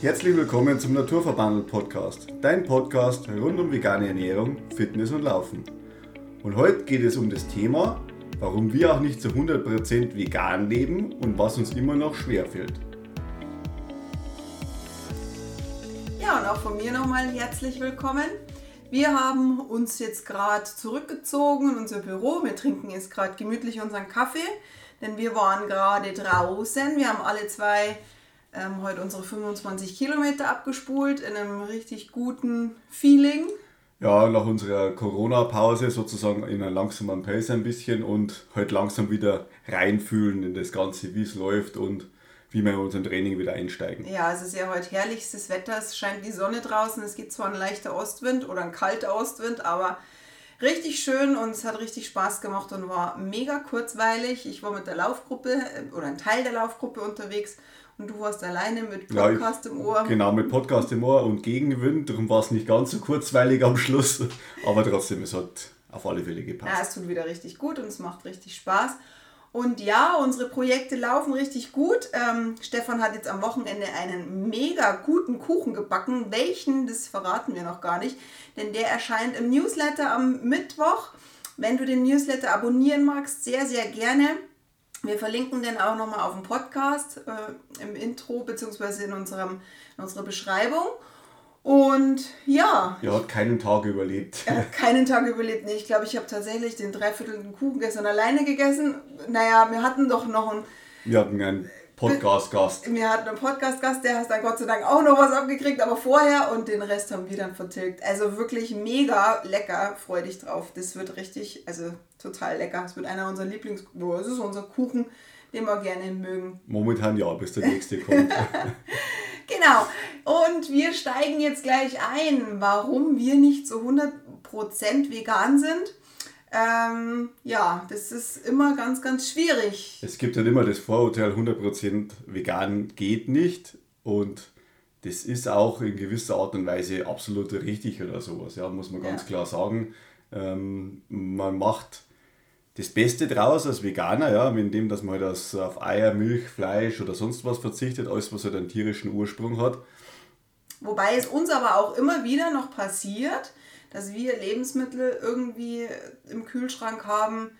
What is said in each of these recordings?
Herzlich willkommen zum Naturverbandel Podcast, dein Podcast rund um vegane Ernährung, Fitness und Laufen. Und heute geht es um das Thema, warum wir auch nicht zu 100% vegan leben und was uns immer noch schwerfällt. Ja, und auch von mir nochmal herzlich willkommen. Wir haben uns jetzt gerade zurückgezogen in unser Büro. Wir trinken jetzt gerade gemütlich unseren Kaffee, denn wir waren gerade draußen. Wir haben alle zwei ähm, heute unsere 25 Kilometer abgespult in einem richtig guten Feeling. Ja, nach unserer Corona-Pause sozusagen in einem langsamen Pace ein bisschen und halt langsam wieder reinfühlen in das Ganze, wie es läuft und wie wir in unserem Training wieder einsteigen. Ja, es ist ja heute herrlichstes Wetter, es scheint die Sonne draußen, es geht zwar ein leichter Ostwind oder ein kalter Ostwind, aber richtig schön und es hat richtig Spaß gemacht und war mega kurzweilig. Ich war mit der Laufgruppe äh, oder ein Teil der Laufgruppe unterwegs und du warst alleine mit Podcast ja, ich, im Ohr. Genau, mit Podcast im Ohr und Gegenwind. Darum war es nicht ganz so kurzweilig am Schluss. Aber trotzdem, es hat auf alle Fälle gepasst. Ja, es tut wieder richtig gut und es macht richtig Spaß. Und ja, unsere Projekte laufen richtig gut. Ähm, Stefan hat jetzt am Wochenende einen mega guten Kuchen gebacken. Welchen, das verraten wir noch gar nicht, denn der erscheint im Newsletter am Mittwoch. Wenn du den Newsletter abonnieren magst, sehr, sehr gerne. Wir verlinken den auch nochmal auf dem Podcast äh, im Intro bzw. In, unserem, in unserer Beschreibung. Und ja. Er hat keinen Tag überlebt. Er hat keinen Tag überlebt. Nee, ich glaube, ich habe tatsächlich den dreiviertelten Kuchen gestern alleine gegessen. Naja, wir hatten doch noch einen. Wir hatten einen Podcast-Gast. Wir hatten einen Podcast-Gast, der hat dann Gott sei Dank auch noch was abgekriegt, aber vorher und den Rest haben wir dann vertilgt. Also wirklich mega lecker, freu dich drauf. Das wird richtig, also total lecker. Es wird einer unserer Lieblings... Es ist unser Kuchen, den wir gerne mögen. Momentan ja, bis der nächste kommt. genau. Und wir steigen jetzt gleich ein, warum wir nicht zu 100% vegan sind. Ähm, ja, das ist immer ganz, ganz schwierig. Es gibt halt immer das Vorurteil, 100% vegan geht nicht. Und das ist auch in gewisser Art und Weise absolut richtig oder sowas, ja, muss man ganz ja. klar sagen. Ähm, man macht das Beste draus als Veganer, ja, indem dass man halt auf Eier, Milch, Fleisch oder sonst was verzichtet, alles was halt einen tierischen Ursprung hat. Wobei es uns aber auch immer wieder noch passiert, dass wir Lebensmittel irgendwie im Kühlschrank haben,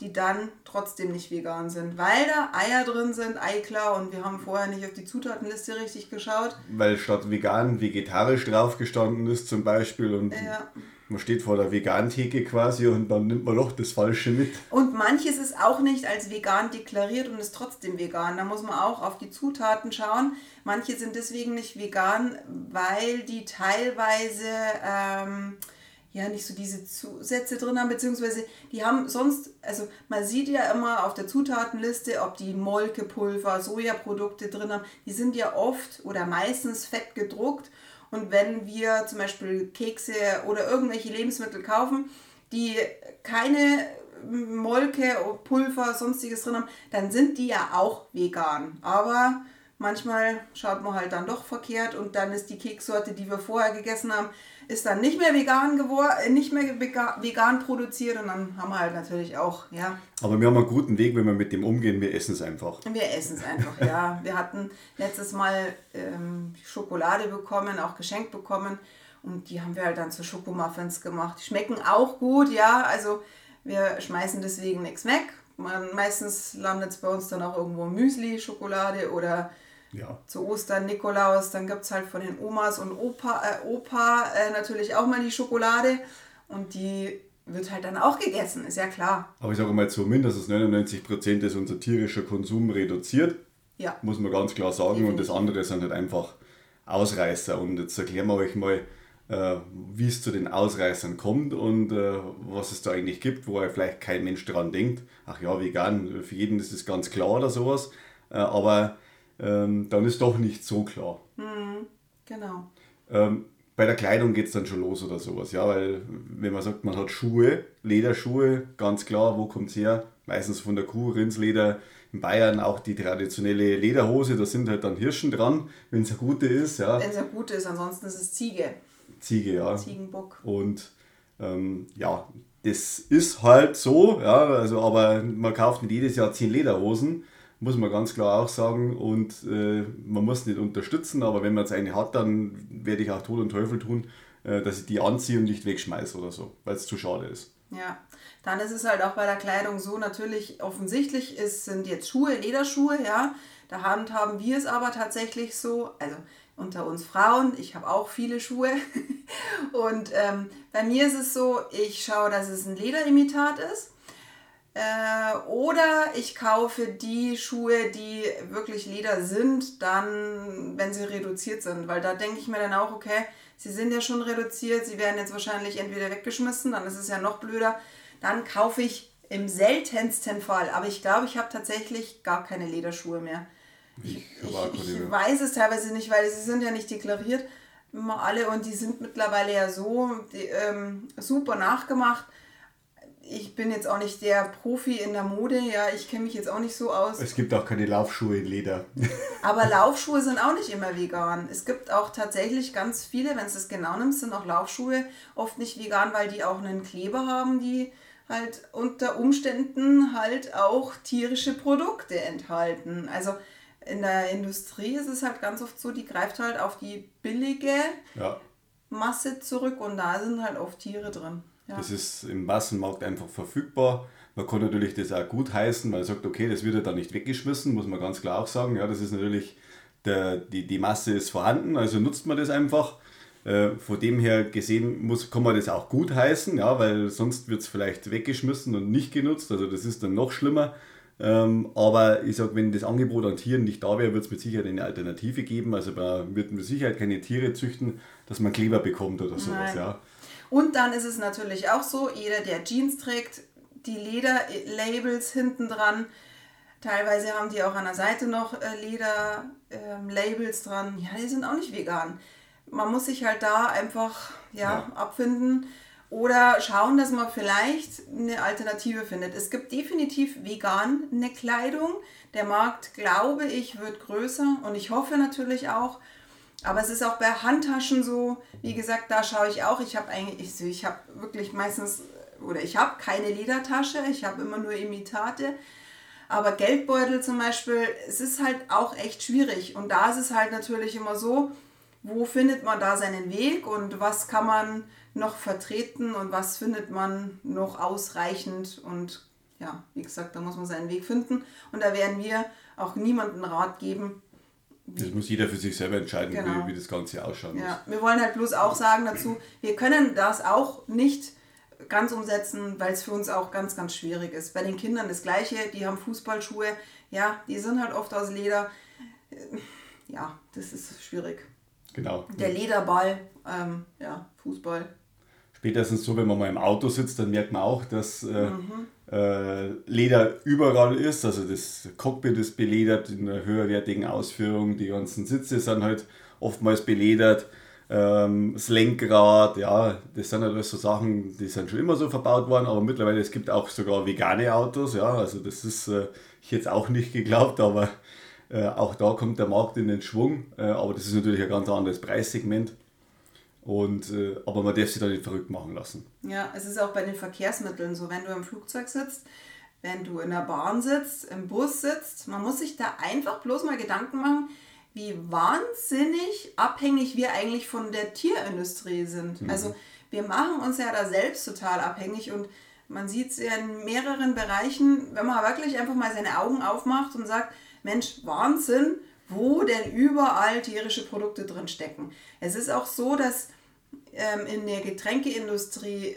die dann trotzdem nicht vegan sind, weil da Eier drin sind, Eiklar und wir haben vorher nicht auf die Zutatenliste richtig geschaut. Weil statt vegan vegetarisch drauf gestanden ist zum Beispiel und ja. man steht vor der Vegantheke quasi und dann nimmt man doch das Falsche mit. Und manches ist auch nicht als vegan deklariert und ist trotzdem vegan. Da muss man auch auf die Zutaten schauen. Manche sind deswegen nicht vegan, weil die teilweise... Ähm, ja nicht so diese Zusätze drin haben, beziehungsweise die haben sonst, also man sieht ja immer auf der Zutatenliste, ob die Molkepulver, Sojaprodukte drin haben, die sind ja oft oder meistens fett gedruckt und wenn wir zum Beispiel Kekse oder irgendwelche Lebensmittel kaufen, die keine Molke, Pulver, sonstiges drin haben, dann sind die ja auch vegan. Aber manchmal schaut man halt dann doch verkehrt und dann ist die Keksorte, die wir vorher gegessen haben, ist dann nicht mehr vegan geworden, äh, nicht mehr vegan produziert und dann haben wir halt natürlich auch, ja. Aber wir haben einen guten Weg, wenn wir mit dem umgehen, wir essen es einfach. Wir essen es einfach, ja. Wir hatten letztes Mal ähm, Schokolade bekommen, auch geschenkt bekommen und die haben wir halt dann zu Schokomuffins gemacht. Die schmecken auch gut, ja, also wir schmeißen deswegen nichts weg. Man, meistens landet es bei uns dann auch irgendwo Müsli, Schokolade oder ja. Zu Ostern, Nikolaus, dann gibt es halt von den Omas und Opa, äh, Opa äh, natürlich auch mal die Schokolade und die wird halt dann auch gegessen, ist ja klar. Aber ich sage mal, so mindestens 99 Prozent ist unser tierischer Konsum reduziert. Ja. Muss man ganz klar sagen. Definitiv. Und das andere sind halt einfach Ausreißer. Und jetzt erklären wir euch mal, wie es zu den Ausreißern kommt und äh, was es da eigentlich gibt, wo vielleicht kein Mensch dran denkt. Ach ja, vegan, für jeden ist es ganz klar oder sowas. Äh, aber ähm, dann ist doch nicht so klar. Mhm, genau. Ähm, bei der Kleidung geht es dann schon los oder sowas, ja, weil wenn man sagt, man hat Schuhe, Lederschuhe, ganz klar, wo kommt es her? Meistens von der Kuh, Rindsleder, in Bayern auch die traditionelle Lederhose, da sind halt dann Hirschen dran, wenn es eine gute ist, ja. Wenn es eine gute ist, ansonsten ist es Ziege. Ziege, ja. Ziegenbock. Und ähm, ja, das ist halt so, ja, also aber man kauft nicht jedes Jahr zehn Lederhosen, muss man ganz klar auch sagen. Und äh, man muss nicht unterstützen, aber wenn man jetzt eine hat, dann werde ich auch Tod und Teufel tun, äh, dass ich die anziehe und nicht wegschmeiße oder so, weil es zu schade ist. Ja, dann ist es halt auch bei der Kleidung so, natürlich offensichtlich ist, sind jetzt Schuhe, Lederschuhe, ja. Da haben wir es aber tatsächlich so, also unter uns Frauen, ich habe auch viele Schuhe. Und ähm, bei mir ist es so, ich schaue, dass es ein Lederimitat ist. Äh, oder ich kaufe die Schuhe, die wirklich Leder sind, dann, wenn sie reduziert sind. Weil da denke ich mir dann auch, okay, sie sind ja schon reduziert, sie werden jetzt wahrscheinlich entweder weggeschmissen, dann ist es ja noch blöder. Dann kaufe ich im seltensten Fall, aber ich glaube, ich habe tatsächlich gar keine Lederschuhe mehr. Ich, ich, ich weiß es teilweise nicht, weil sie sind ja nicht deklariert immer alle und die sind mittlerweile ja so die, ähm, super nachgemacht. Ich bin jetzt auch nicht der Profi in der Mode, ja, ich kenne mich jetzt auch nicht so aus. Es gibt auch keine Laufschuhe in Leder. Aber Laufschuhe sind auch nicht immer vegan. Es gibt auch tatsächlich ganz viele, wenn es das genau nimmst, sind auch Laufschuhe oft nicht vegan, weil die auch einen Kleber haben, die halt unter Umständen halt auch tierische Produkte enthalten. Also in der Industrie ist es halt ganz oft so, die greift halt auf die billige ja. Masse zurück und da sind halt oft Tiere drin. Ja. Das ist im Massenmarkt einfach verfügbar. Man kann natürlich das auch gut heißen, weil man sagt, okay, das wird ja dann nicht weggeschmissen, muss man ganz klar auch sagen. Ja, das ist natürlich, der, die, die Masse ist vorhanden, also nutzt man das einfach. Äh, von dem her gesehen muss, kann man das auch gut heißen, ja, weil sonst wird es vielleicht weggeschmissen und nicht genutzt. Also das ist dann noch schlimmer. Ähm, aber ich sage, wenn das Angebot an Tieren nicht da wäre, wird es mit Sicherheit eine Alternative geben. Also man wird mit Sicherheit keine Tiere züchten, dass man Kleber bekommt oder sowas. Ja. Und dann ist es natürlich auch so, jeder, der Jeans trägt, die Lederlabels hinten dran, teilweise haben die auch an der Seite noch äh, Lederlabels ähm, dran, ja, die sind auch nicht vegan. Man muss sich halt da einfach ja, ja. abfinden oder schauen, dass man vielleicht eine Alternative findet. Es gibt definitiv vegan eine Kleidung. Der Markt, glaube ich, wird größer und ich hoffe natürlich auch. Aber es ist auch bei Handtaschen so, wie gesagt, da schaue ich auch. Ich habe eigentlich, ich, ich habe wirklich meistens, oder ich habe keine Ledertasche, ich habe immer nur Imitate. Aber Geldbeutel zum Beispiel, es ist halt auch echt schwierig. Und da ist es halt natürlich immer so, wo findet man da seinen Weg und was kann man noch vertreten und was findet man noch ausreichend und ja, wie gesagt, da muss man seinen Weg finden und da werden wir auch niemanden Rat geben. Das muss jeder für sich selber entscheiden, genau. wie, wie das Ganze ausschaut. Ja, wir wollen halt bloß auch sagen dazu, wir können das auch nicht ganz umsetzen, weil es für uns auch ganz, ganz schwierig ist. Bei den Kindern das Gleiche, die haben Fußballschuhe, ja, die sind halt oft aus Leder. Ja, das ist schwierig. Genau. Der Lederball, ähm, ja, Fußball, spätestens so, wenn man mal im Auto sitzt, dann merkt man auch, dass äh, mhm. äh, Leder überall ist. Also das Cockpit ist beledert in einer höherwertigen Ausführung. Die ganzen Sitze sind halt oftmals beledert. Ähm, das Lenkrad, ja, das sind halt alles so Sachen, die sind schon immer so verbaut worden, aber mittlerweile es gibt auch sogar vegane Autos, ja, also das ist äh, ich jetzt auch nicht geglaubt, aber äh, auch da kommt der Markt in den Schwung, äh, aber das ist natürlich ein ganz anderes Preissegment. Und, äh, aber man darf sich da nicht verrückt machen lassen. Ja, es ist auch bei den Verkehrsmitteln so, wenn du im Flugzeug sitzt, wenn du in der Bahn sitzt, im Bus sitzt, man muss sich da einfach bloß mal Gedanken machen, wie wahnsinnig abhängig wir eigentlich von der Tierindustrie sind. Mhm. Also wir machen uns ja da selbst total abhängig und man sieht es ja in mehreren Bereichen, wenn man wirklich einfach mal seine Augen aufmacht und sagt, Mensch, Wahnsinn, wo denn überall tierische Produkte drin stecken. Es ist auch so, dass ähm, in der Getränkeindustrie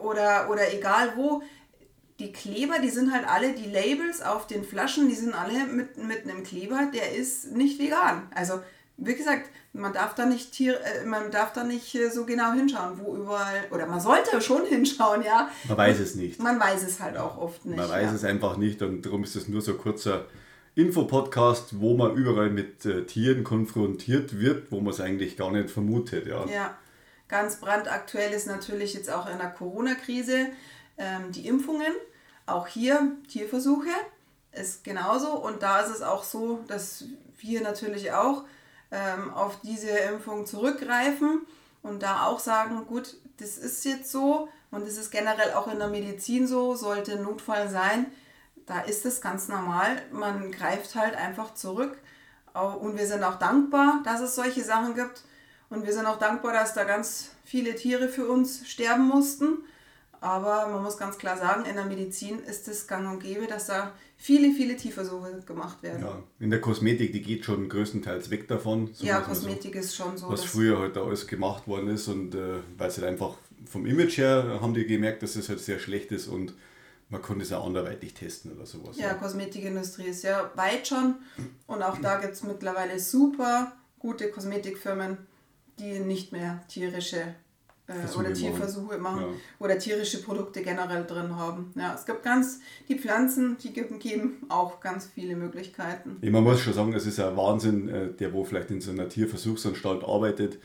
oder, oder egal wo, die Kleber, die sind halt alle, die Labels auf den Flaschen, die sind alle mit, mit einem Kleber, der ist nicht vegan. Also, wie gesagt, man darf da nicht Tier, äh, man darf da nicht äh, so genau hinschauen, wo überall, oder man sollte schon hinschauen, ja. Man weiß es nicht. Man weiß es halt auch oft nicht. Man weiß ja. es einfach nicht und darum ist es nur so kurzer Infopodcast, wo man überall mit äh, Tieren konfrontiert wird, wo man es eigentlich gar nicht vermutet. Ja. ja, ganz brandaktuell ist natürlich jetzt auch in der Corona-Krise ähm, die Impfungen. Auch hier Tierversuche ist genauso. Und da ist es auch so, dass wir natürlich auch ähm, auf diese Impfung zurückgreifen und da auch sagen, gut, das ist jetzt so und das ist generell auch in der Medizin so, sollte ein Notfall sein, da ist es ganz normal. Man greift halt einfach zurück. Und wir sind auch dankbar, dass es solche Sachen gibt. Und wir sind auch dankbar, dass da ganz viele Tiere für uns sterben mussten. Aber man muss ganz klar sagen, in der Medizin ist es gang und gäbe, dass da viele, viele Tierversuche gemacht werden. Ja, in der Kosmetik, die geht schon größtenteils weg davon. So ja, Kosmetik so, ist schon so. Was früher halt alles gemacht worden ist und äh, weil es halt einfach vom Image her haben die gemerkt, dass es halt sehr schlecht ist und man konnte es auch anderweitig testen oder sowas. Ja, ja. Kosmetikindustrie ist ja weit schon und auch da gibt es mittlerweile super gute Kosmetikfirmen, die nicht mehr tierische äh, oder Tierversuche machen, ja. oder tierische Produkte generell drin haben. Ja, es gibt ganz, die Pflanzen, die geben, geben auch ganz viele Möglichkeiten. Ja, man muss schon sagen, es ist ein Wahnsinn, äh, der wo vielleicht in so einer Tierversuchsanstalt arbeitet,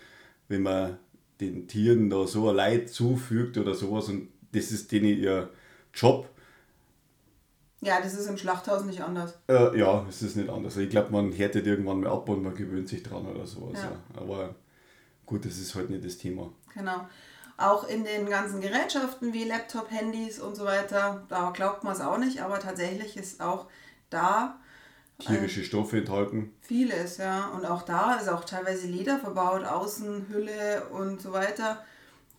wenn man den Tieren da so ein Leid zufügt oder sowas und das ist denen ihr Job. Ja, das ist im Schlachthaus nicht anders. Äh, ja, es ist nicht anders. Ich glaube, man härtet irgendwann mal ab und man gewöhnt sich dran oder sowas. Ja. ja. Aber gut, das ist halt nicht das Thema. Genau. Auch in den ganzen Gerätschaften wie Laptop, Handys und so weiter, da glaubt man es auch nicht, aber tatsächlich ist auch da tierische Stoffe enthalten. Vieles, ja. Und auch da ist auch teilweise Leder verbaut, Außenhülle und so weiter.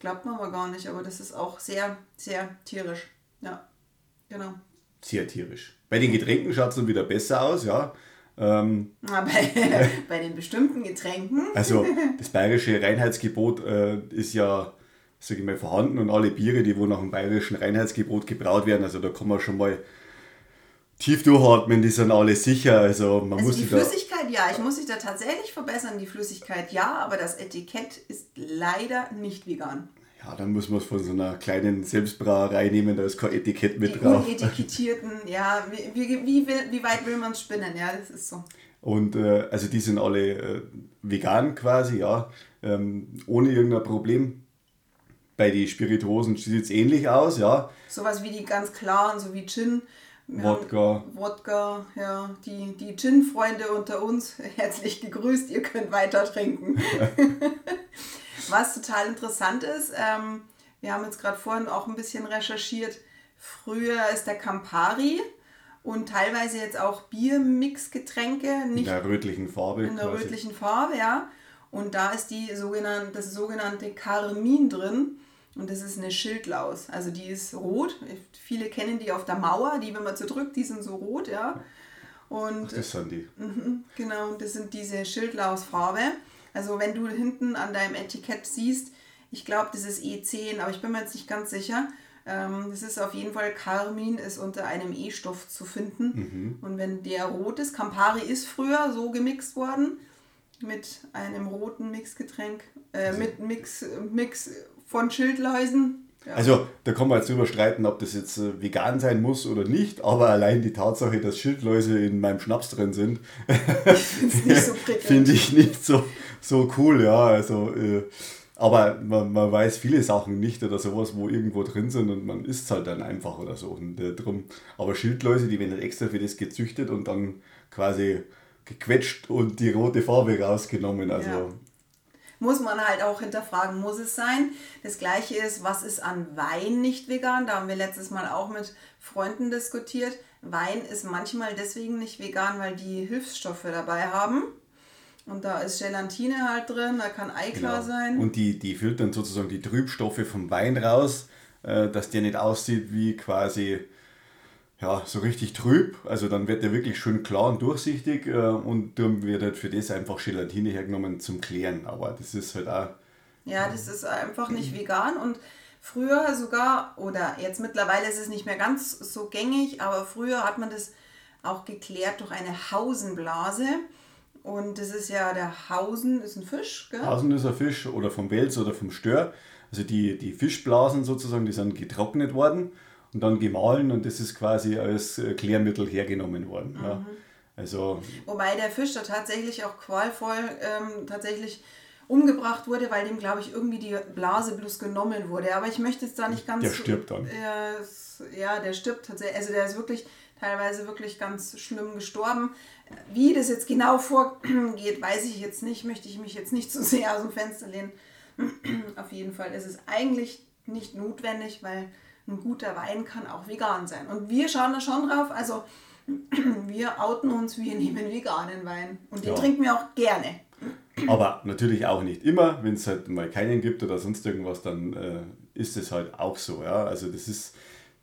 Glaubt man aber gar nicht, aber das ist auch sehr, sehr tierisch. Ja, genau. Sehr tierisch. Bei den Getränken schaut es dann wieder besser aus, ja. Ähm, bei, bei den bestimmten Getränken. Also das bayerische Reinheitsgebot äh, ist ja, sage ich mal, vorhanden und alle Biere, die wo nach dem bayerischen Reinheitsgebot gebraut werden, also da kann man schon mal tief durchatmen, die sind alle sicher. Also man also muss die Flüssigkeit, ja, ich muss sich da tatsächlich verbessern. Die Flüssigkeit ja, aber das Etikett ist leider nicht vegan. Ja, dann muss man es von so einer kleinen Selbstbrauerei nehmen, da ist kein Etikett mit die drauf. Unetikettierten, ja, wie, wie, wie, wie weit will man es spinnen, ja, das ist so. Und äh, also die sind alle äh, vegan quasi, ja, ähm, ohne irgendein Problem. Bei den Spirituosen sieht es ähnlich aus, ja. Sowas wie die ganz klaren, so wie Gin. Wodka. Wodka, ja. Die, die Gin-Freunde unter uns, herzlich gegrüßt, ihr könnt weiter trinken. Was total interessant ist, ähm, wir haben jetzt gerade vorhin auch ein bisschen recherchiert, früher ist der Campari und teilweise jetzt auch Biermixgetränke. in der rötlichen Farbe. In der quasi. rötlichen Farbe, ja. Und da ist die sogenannte, das sogenannte Carmin drin. Und das ist eine Schildlaus. Also die ist rot. Viele kennen die auf der Mauer, die, wenn man so drückt, die sind so rot, ja. Und, Ach, das sind die. Mhm, genau, das sind diese Schildlausfarbe. Also wenn du hinten an deinem Etikett siehst, ich glaube, das ist E10, aber ich bin mir jetzt nicht ganz sicher. Ähm, das ist auf jeden Fall, Carmin ist unter einem E-Stoff zu finden. Mhm. Und wenn der rot ist, Campari ist früher so gemixt worden mit einem roten Mixgetränk, äh, also mit Mix, Mix von Schildläusen. Ja. Also da kann man jetzt drüber streiten, ob das jetzt äh, vegan sein muss oder nicht, aber allein die Tatsache, dass Schildläuse in meinem Schnaps drin sind, finde ich nicht so, so cool, ja. Also, äh, aber man, man weiß viele Sachen nicht oder sowas, wo irgendwo drin sind und man isst es halt dann einfach oder so. Und, äh, drum. Aber Schildläuse, die werden extra für das gezüchtet und dann quasi gequetscht und die rote Farbe rausgenommen. Also ja muss man halt auch hinterfragen, muss es sein. Das gleiche ist, was ist an Wein nicht vegan? Da haben wir letztes Mal auch mit Freunden diskutiert. Wein ist manchmal deswegen nicht vegan, weil die Hilfsstoffe dabei haben. Und da ist Gelatine halt drin, da kann Eiklar genau. sein. Und die, die filtern sozusagen die Trübstoffe vom Wein raus, äh, dass der nicht aussieht wie quasi ja, so richtig trüb. Also dann wird der wirklich schön klar und durchsichtig äh, und dann wird halt für das einfach Gelatine hergenommen zum Klären. Aber das ist halt auch. Ja, das ist einfach nicht vegan und früher sogar, oder jetzt mittlerweile ist es nicht mehr ganz so gängig, aber früher hat man das auch geklärt durch eine Hausenblase. Und das ist ja der Hausen, ist ein Fisch, gell? Hausen ist ein Fisch oder vom Wels oder vom Stör. Also die, die Fischblasen sozusagen, die sind getrocknet worden und dann gemahlen und das ist quasi als äh, Klärmittel hergenommen worden. Mhm. Ja. Also, Wobei der Fisch da tatsächlich auch qualvoll ähm, tatsächlich umgebracht wurde, weil dem, glaube ich, irgendwie die Blase bloß genommen wurde. Aber ich möchte jetzt da nicht ganz... Der stirbt dann. Äh, ja, der stirbt tatsächlich. Also der ist wirklich teilweise wirklich ganz schlimm gestorben. Wie das jetzt genau vorgeht, weiß ich jetzt nicht. Möchte ich mich jetzt nicht zu sehr aus dem Fenster lehnen. Auf jeden Fall ist es eigentlich nicht notwendig, weil ein guter Wein kann auch vegan sein. Und wir schauen da schon drauf, also wir outen uns, wir nehmen veganen Wein. Und den ja. trinken wir auch gerne. Aber natürlich auch nicht immer. Wenn es halt mal keinen gibt oder sonst irgendwas, dann äh, ist es halt auch so. Ja? Also das ist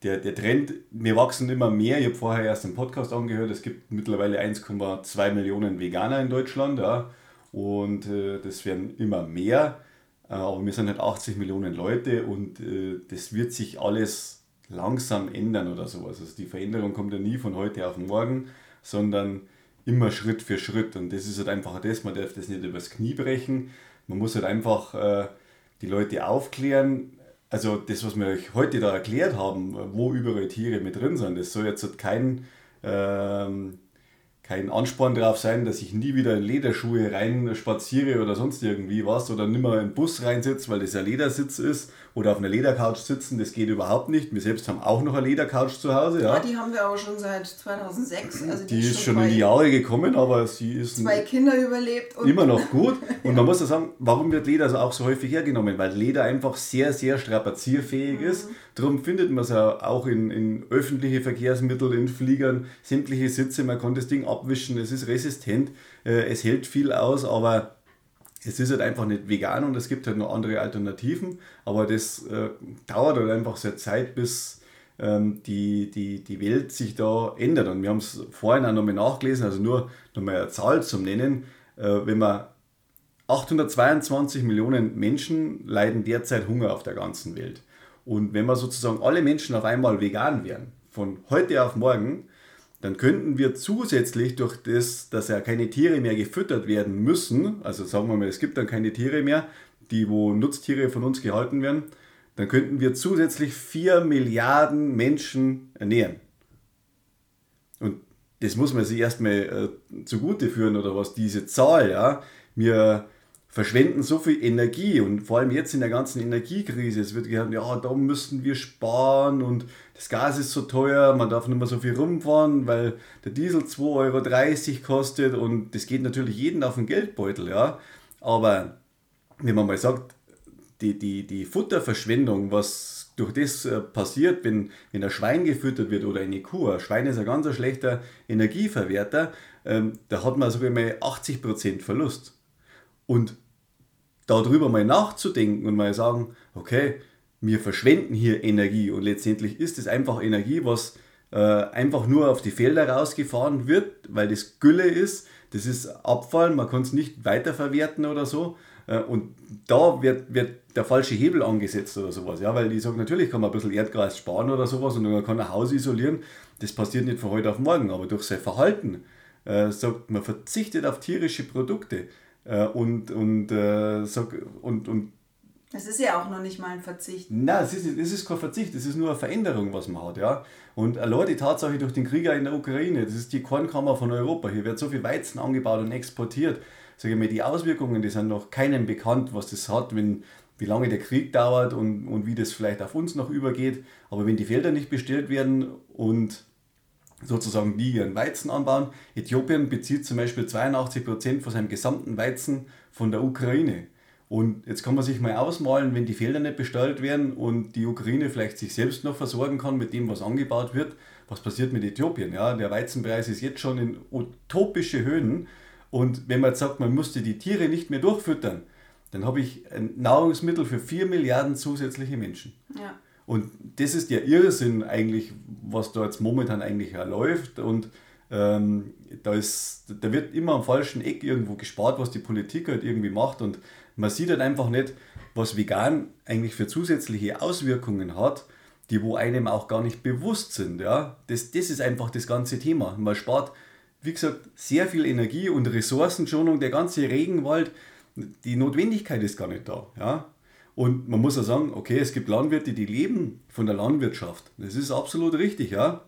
der, der Trend, wir wachsen immer mehr. Ich habe vorher erst einen Podcast angehört, es gibt mittlerweile 1,2 Millionen Veganer in Deutschland. Ja? Und äh, das werden immer mehr. Äh, aber wir sind halt 80 Millionen Leute und äh, das wird sich alles langsam ändern oder sowas. Also die Veränderung kommt ja nie von heute auf morgen, sondern immer Schritt für Schritt. Und das ist halt einfach das, man darf das nicht übers Knie brechen. Man muss halt einfach äh, die Leute aufklären. Also das, was wir euch heute da erklärt haben, wo überall Tiere mit drin sind, das soll jetzt halt kein ähm, kein Ansporn darauf sein, dass ich nie wieder in Lederschuhe rein spaziere oder sonst irgendwie was oder nimmer in den Bus reinsitze, weil das ein Ledersitz ist oder auf einer Ledercouch sitzen, das geht überhaupt nicht. Wir selbst haben auch noch eine Ledercouch zu Hause. Ja, ja die haben wir aber schon seit 2006. Also die, die ist schon in die Jahre gekommen, aber sie ist zwei Kinder überlebt. Immer noch gut. Und man muss ja sagen, warum wird Leder auch so häufig hergenommen? Weil Leder einfach sehr, sehr strapazierfähig mhm. ist. Darum findet man es ja auch in, in öffentliche Verkehrsmittel, in Fliegern, sämtliche Sitze. Man kann das Ding abwischen, es ist resistent, äh, es hält viel aus, aber es ist halt einfach nicht vegan und es gibt halt noch andere Alternativen. Aber das äh, dauert halt einfach sehr Zeit, bis ähm, die, die, die Welt sich da ändert. Und wir haben es vorhin auch nochmal nachgelesen, also nur nochmal eine Zahl zum Nennen. Äh, wenn man 822 Millionen Menschen leiden derzeit Hunger auf der ganzen Welt. Und wenn wir sozusagen alle Menschen auf einmal vegan wären, von heute auf morgen, dann könnten wir zusätzlich durch das, dass ja keine Tiere mehr gefüttert werden müssen, also sagen wir mal, es gibt dann keine Tiere mehr, die wo Nutztiere von uns gehalten werden, dann könnten wir zusätzlich 4 Milliarden Menschen ernähren. Und das muss man sich erstmal äh, zugute führen oder was, diese Zahl, ja. Wir verschwenden so viel Energie und vor allem jetzt in der ganzen Energiekrise, es wird gesagt, ja, da müssen wir sparen und das Gas ist so teuer, man darf nicht mehr so viel rumfahren, weil der Diesel 2,30 Euro kostet und das geht natürlich jeden auf den Geldbeutel, ja. Aber wenn man mal sagt, die, die, die Futterverschwendung, was durch das äh, passiert, wenn, wenn ein Schwein gefüttert wird oder eine Kuh, ein Schwein ist ein ganz schlechter Energieverwerter, ähm, da hat man sogar mal 80% Verlust. Und darüber mal nachzudenken und mal sagen, okay, wir verschwenden hier Energie und letztendlich ist es einfach Energie, was äh, einfach nur auf die Felder rausgefahren wird, weil das Gülle ist, das ist Abfall, man kann es nicht weiterverwerten oder so. Äh, und da wird, wird der falsche Hebel angesetzt oder sowas. Ja, weil ich sage, natürlich kann man ein bisschen Erdgas sparen oder sowas und man kann ein Haus isolieren. Das passiert nicht von heute auf morgen, aber durch sein Verhalten äh, sagt man verzichtet auf tierische Produkte äh, und, und, äh, sag, und, und es ist ja auch noch nicht mal ein Verzicht. Nein, es ist, es ist kein Verzicht, es ist nur eine Veränderung, was man hat. Ja? Und allein die Tatsache durch den Krieg in der Ukraine, das ist die Kornkammer von Europa. Hier wird so viel Weizen angebaut und exportiert. Sage ich mir, die Auswirkungen, die sind noch keinem bekannt, was das hat, wenn, wie lange der Krieg dauert und, und wie das vielleicht auf uns noch übergeht. Aber wenn die Felder nicht bestellt werden und sozusagen die ihren Weizen anbauen. Äthiopien bezieht zum Beispiel 82 Prozent von seinem gesamten Weizen von der Ukraine. Und jetzt kann man sich mal ausmalen, wenn die Felder nicht bestellt werden und die Ukraine vielleicht sich selbst noch versorgen kann mit dem, was angebaut wird, was passiert mit Äthiopien? Ja, der Weizenpreis ist jetzt schon in utopische Höhen. Und wenn man jetzt sagt, man müsste die Tiere nicht mehr durchfüttern, dann habe ich ein Nahrungsmittel für 4 Milliarden zusätzliche Menschen. Ja. Und das ist der Irrsinn eigentlich, was da jetzt momentan eigentlich läuft. Und ähm, da, ist, da wird immer am falschen Eck irgendwo gespart, was die Politik halt irgendwie macht. Und man sieht halt einfach nicht, was vegan eigentlich für zusätzliche Auswirkungen hat, die wo einem auch gar nicht bewusst sind. Ja? Das, das ist einfach das ganze Thema. Man spart, wie gesagt, sehr viel Energie und Ressourcenschonung. Der ganze Regenwald, die Notwendigkeit ist gar nicht da. Ja? Und man muss ja sagen, okay, es gibt Landwirte, die leben von der Landwirtschaft. Das ist absolut richtig, ja.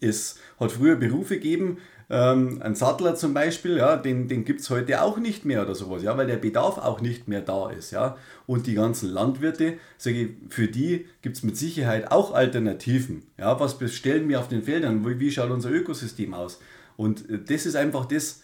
Es hat früher Berufe gegeben, ähm, ein Sattler zum Beispiel, ja, den, den gibt es heute auch nicht mehr oder sowas, ja, weil der Bedarf auch nicht mehr da ist, ja. Und die ganzen Landwirte, ich, für die gibt es mit Sicherheit auch Alternativen. Ja, was bestellen wir auf den Feldern? Wie, wie schaut unser Ökosystem aus? Und äh, das ist einfach das,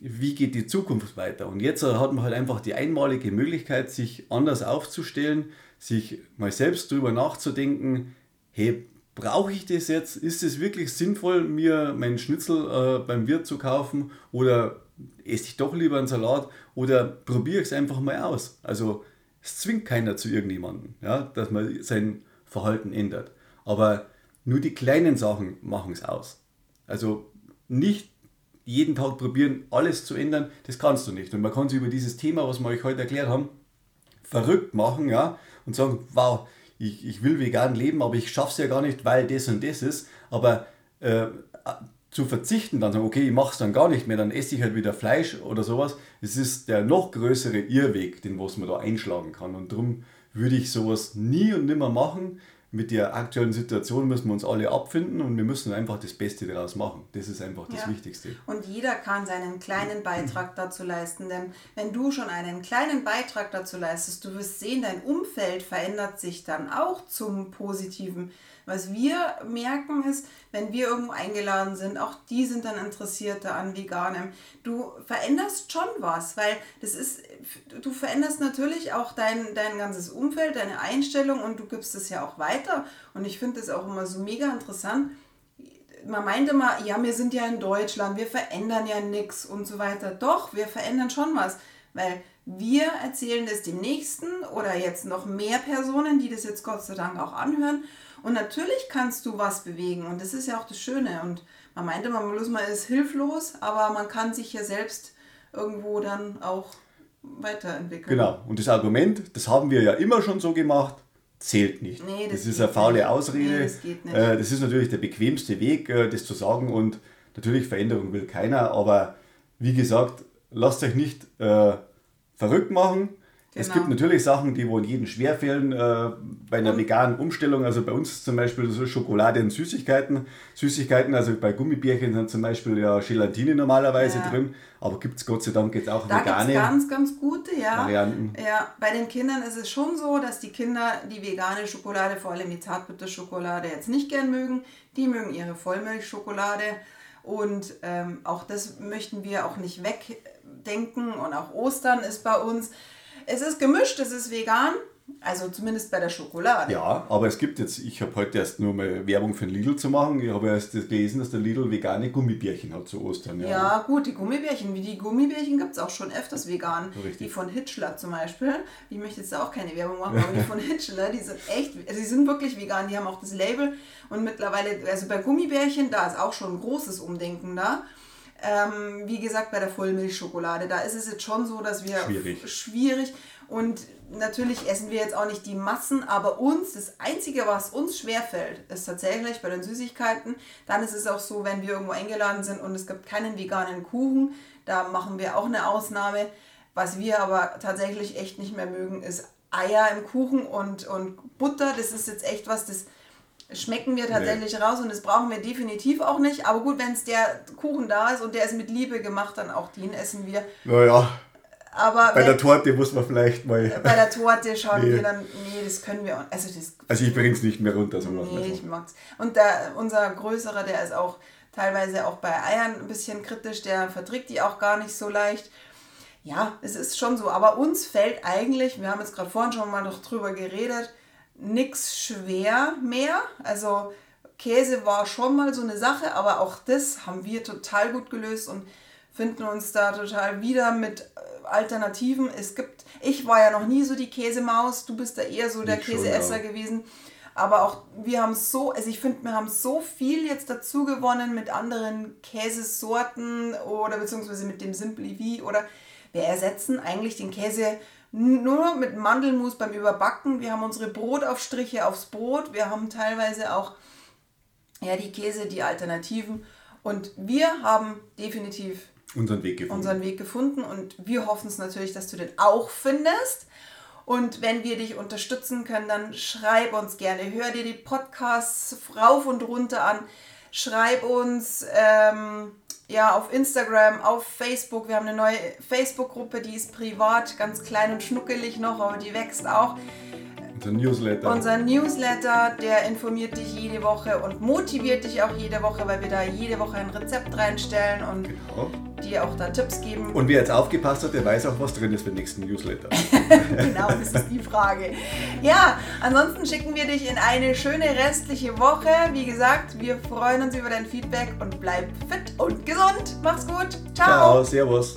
wie geht die Zukunft weiter? Und jetzt hat man halt einfach die einmalige Möglichkeit, sich anders aufzustellen, sich mal selbst darüber nachzudenken, hey, brauche ich das jetzt? Ist es wirklich sinnvoll, mir meinen Schnitzel äh, beim Wirt zu kaufen oder esse ich doch lieber einen Salat oder probiere ich es einfach mal aus? Also es zwingt keiner zu irgendjemandem, ja, dass man sein Verhalten ändert. Aber nur die kleinen Sachen machen es aus. Also nicht jeden Tag probieren, alles zu ändern, das kannst du nicht. Und man kann sich über dieses Thema, was wir euch heute erklärt haben, verrückt machen, ja, und sagen, wow, ich, ich will vegan leben, aber ich schaffe es ja gar nicht, weil das und das ist. Aber äh, zu verzichten, dann sagen, okay, ich mache es dann gar nicht mehr, dann esse ich halt wieder Fleisch oder sowas, es ist der noch größere Irrweg, den was man da einschlagen kann. Und darum würde ich sowas nie und nimmer machen, mit der aktuellen Situation müssen wir uns alle abfinden und wir müssen einfach das Beste daraus machen. Das ist einfach das ja. Wichtigste. Und jeder kann seinen kleinen Beitrag dazu leisten, denn wenn du schon einen kleinen Beitrag dazu leistest, du wirst sehen, dein Umfeld verändert sich dann auch zum Positiven. Was wir merken ist, wenn wir irgendwo eingeladen sind, auch die sind dann Interessierte an Veganem. Du veränderst schon was, weil das ist, du veränderst natürlich auch dein, dein ganzes Umfeld, deine Einstellung und du gibst es ja auch weiter. Und ich finde das auch immer so mega interessant. Man meint immer, ja, wir sind ja in Deutschland, wir verändern ja nichts und so weiter. Doch, wir verändern schon was, weil wir erzählen das dem Nächsten oder jetzt noch mehr Personen, die das jetzt Gott sei Dank auch anhören. Und natürlich kannst du was bewegen und das ist ja auch das Schöne. Und man meinte immer, man ist hilflos, aber man kann sich ja selbst irgendwo dann auch weiterentwickeln. Genau. Und das Argument, das haben wir ja immer schon so gemacht, zählt nicht. Nee, das, das ist eine faule nicht. Ausrede. Nee, das, geht nicht. Äh, das ist natürlich der bequemste Weg, äh, das zu sagen. Und natürlich Veränderung will keiner, aber wie gesagt, lasst euch nicht äh, verrückt machen. Genau. Es gibt natürlich Sachen, die wohl jedem schwerfällen äh, bei einer veganen Umstellung. Also bei uns zum Beispiel so Schokolade und Süßigkeiten. Süßigkeiten, also bei Gummibärchen sind zum Beispiel ja Gelatine normalerweise ja. drin. Aber gibt es Gott sei Dank jetzt auch da vegane ganz, ganz gute ja. Varianten. Ja, bei den Kindern ist es schon so, dass die Kinder die vegane Schokolade, vor allem die Zartbitterschokolade, jetzt nicht gern mögen. Die mögen ihre Vollmilchschokolade. Und ähm, auch das möchten wir auch nicht wegdenken. Und auch Ostern ist bei uns es ist gemischt, es ist vegan. Also zumindest bei der Schokolade. Ja, aber es gibt jetzt, ich habe heute erst nur mal Werbung für den Lidl zu machen. Ich habe erst gelesen, dass der Lidl vegane Gummibärchen hat zu Ostern. Ja, ja gut, die Gummibärchen, wie die Gummibärchen gibt es auch schon öfters vegan. Richtig. Die von Hitchler zum Beispiel. Ich möchte jetzt auch keine Werbung machen, aber die von Hitchler, die sind echt, also die sind wirklich vegan. Die haben auch das Label und mittlerweile, also bei Gummibärchen, da ist auch schon ein großes Umdenken da. Ähm, wie gesagt, bei der Vollmilchschokolade, da ist es jetzt schon so, dass wir schwierig. schwierig und natürlich essen wir jetzt auch nicht die Massen, aber uns, das Einzige, was uns schwerfällt, ist tatsächlich bei den Süßigkeiten. Dann ist es auch so, wenn wir irgendwo eingeladen sind und es gibt keinen veganen Kuchen, da machen wir auch eine Ausnahme. Was wir aber tatsächlich echt nicht mehr mögen, ist Eier im Kuchen und, und Butter. Das ist jetzt echt was, das schmecken wir tatsächlich nee. raus und das brauchen wir definitiv auch nicht. Aber gut, wenn es der Kuchen da ist und der ist mit Liebe gemacht, dann auch den essen wir. Naja. Aber bei wenn, der Torte muss man vielleicht mal. Bei der Torte schauen nee. wir dann, nee, das können wir. Also, das, also ich bringe es nicht mehr runter. So nee, ich mag's. Und der, unser Größerer, der ist auch teilweise auch bei Eiern ein bisschen kritisch, der verträgt die auch gar nicht so leicht. Ja, es ist schon so. Aber uns fällt eigentlich, wir haben jetzt gerade vorhin schon mal noch drüber geredet, nichts schwer mehr. Also Käse war schon mal so eine Sache, aber auch das haben wir total gut gelöst und finden uns da total wieder mit äh, Alternativen. Es gibt, ich war ja noch nie so die Käsemaus, du bist da eher so der Nicht Käseesser schon, ja. gewesen. Aber auch wir haben so, also ich finde, wir haben so viel jetzt dazu gewonnen mit anderen Käsesorten oder beziehungsweise mit dem Simply V oder wir ersetzen eigentlich den Käse nur mit Mandelmus beim Überbacken. Wir haben unsere Brotaufstriche aufs Brot. Wir haben teilweise auch ja, die Käse, die Alternativen. Und wir haben definitiv unseren Weg gefunden. Unseren Weg gefunden. Und wir hoffen es natürlich, dass du den auch findest. Und wenn wir dich unterstützen können, dann schreib uns gerne. Hör dir die Podcasts rauf und runter an. Schreib uns. Ähm, ja, auf Instagram, auf Facebook. Wir haben eine neue Facebook-Gruppe, die ist privat, ganz klein und schnuckelig noch, aber die wächst auch. Unser Newsletter. Unser Newsletter, der informiert dich jede Woche und motiviert dich auch jede Woche, weil wir da jede Woche ein Rezept reinstellen und genau. dir auch da Tipps geben. Und wer jetzt aufgepasst hat, der weiß auch, was drin ist den nächsten Newsletter. genau, das ist die Frage. Ja, ansonsten schicken wir dich in eine schöne restliche Woche. Wie gesagt, wir freuen uns über dein Feedback und bleib fit und gesund. Mach's gut. Ciao. Ciao, servus.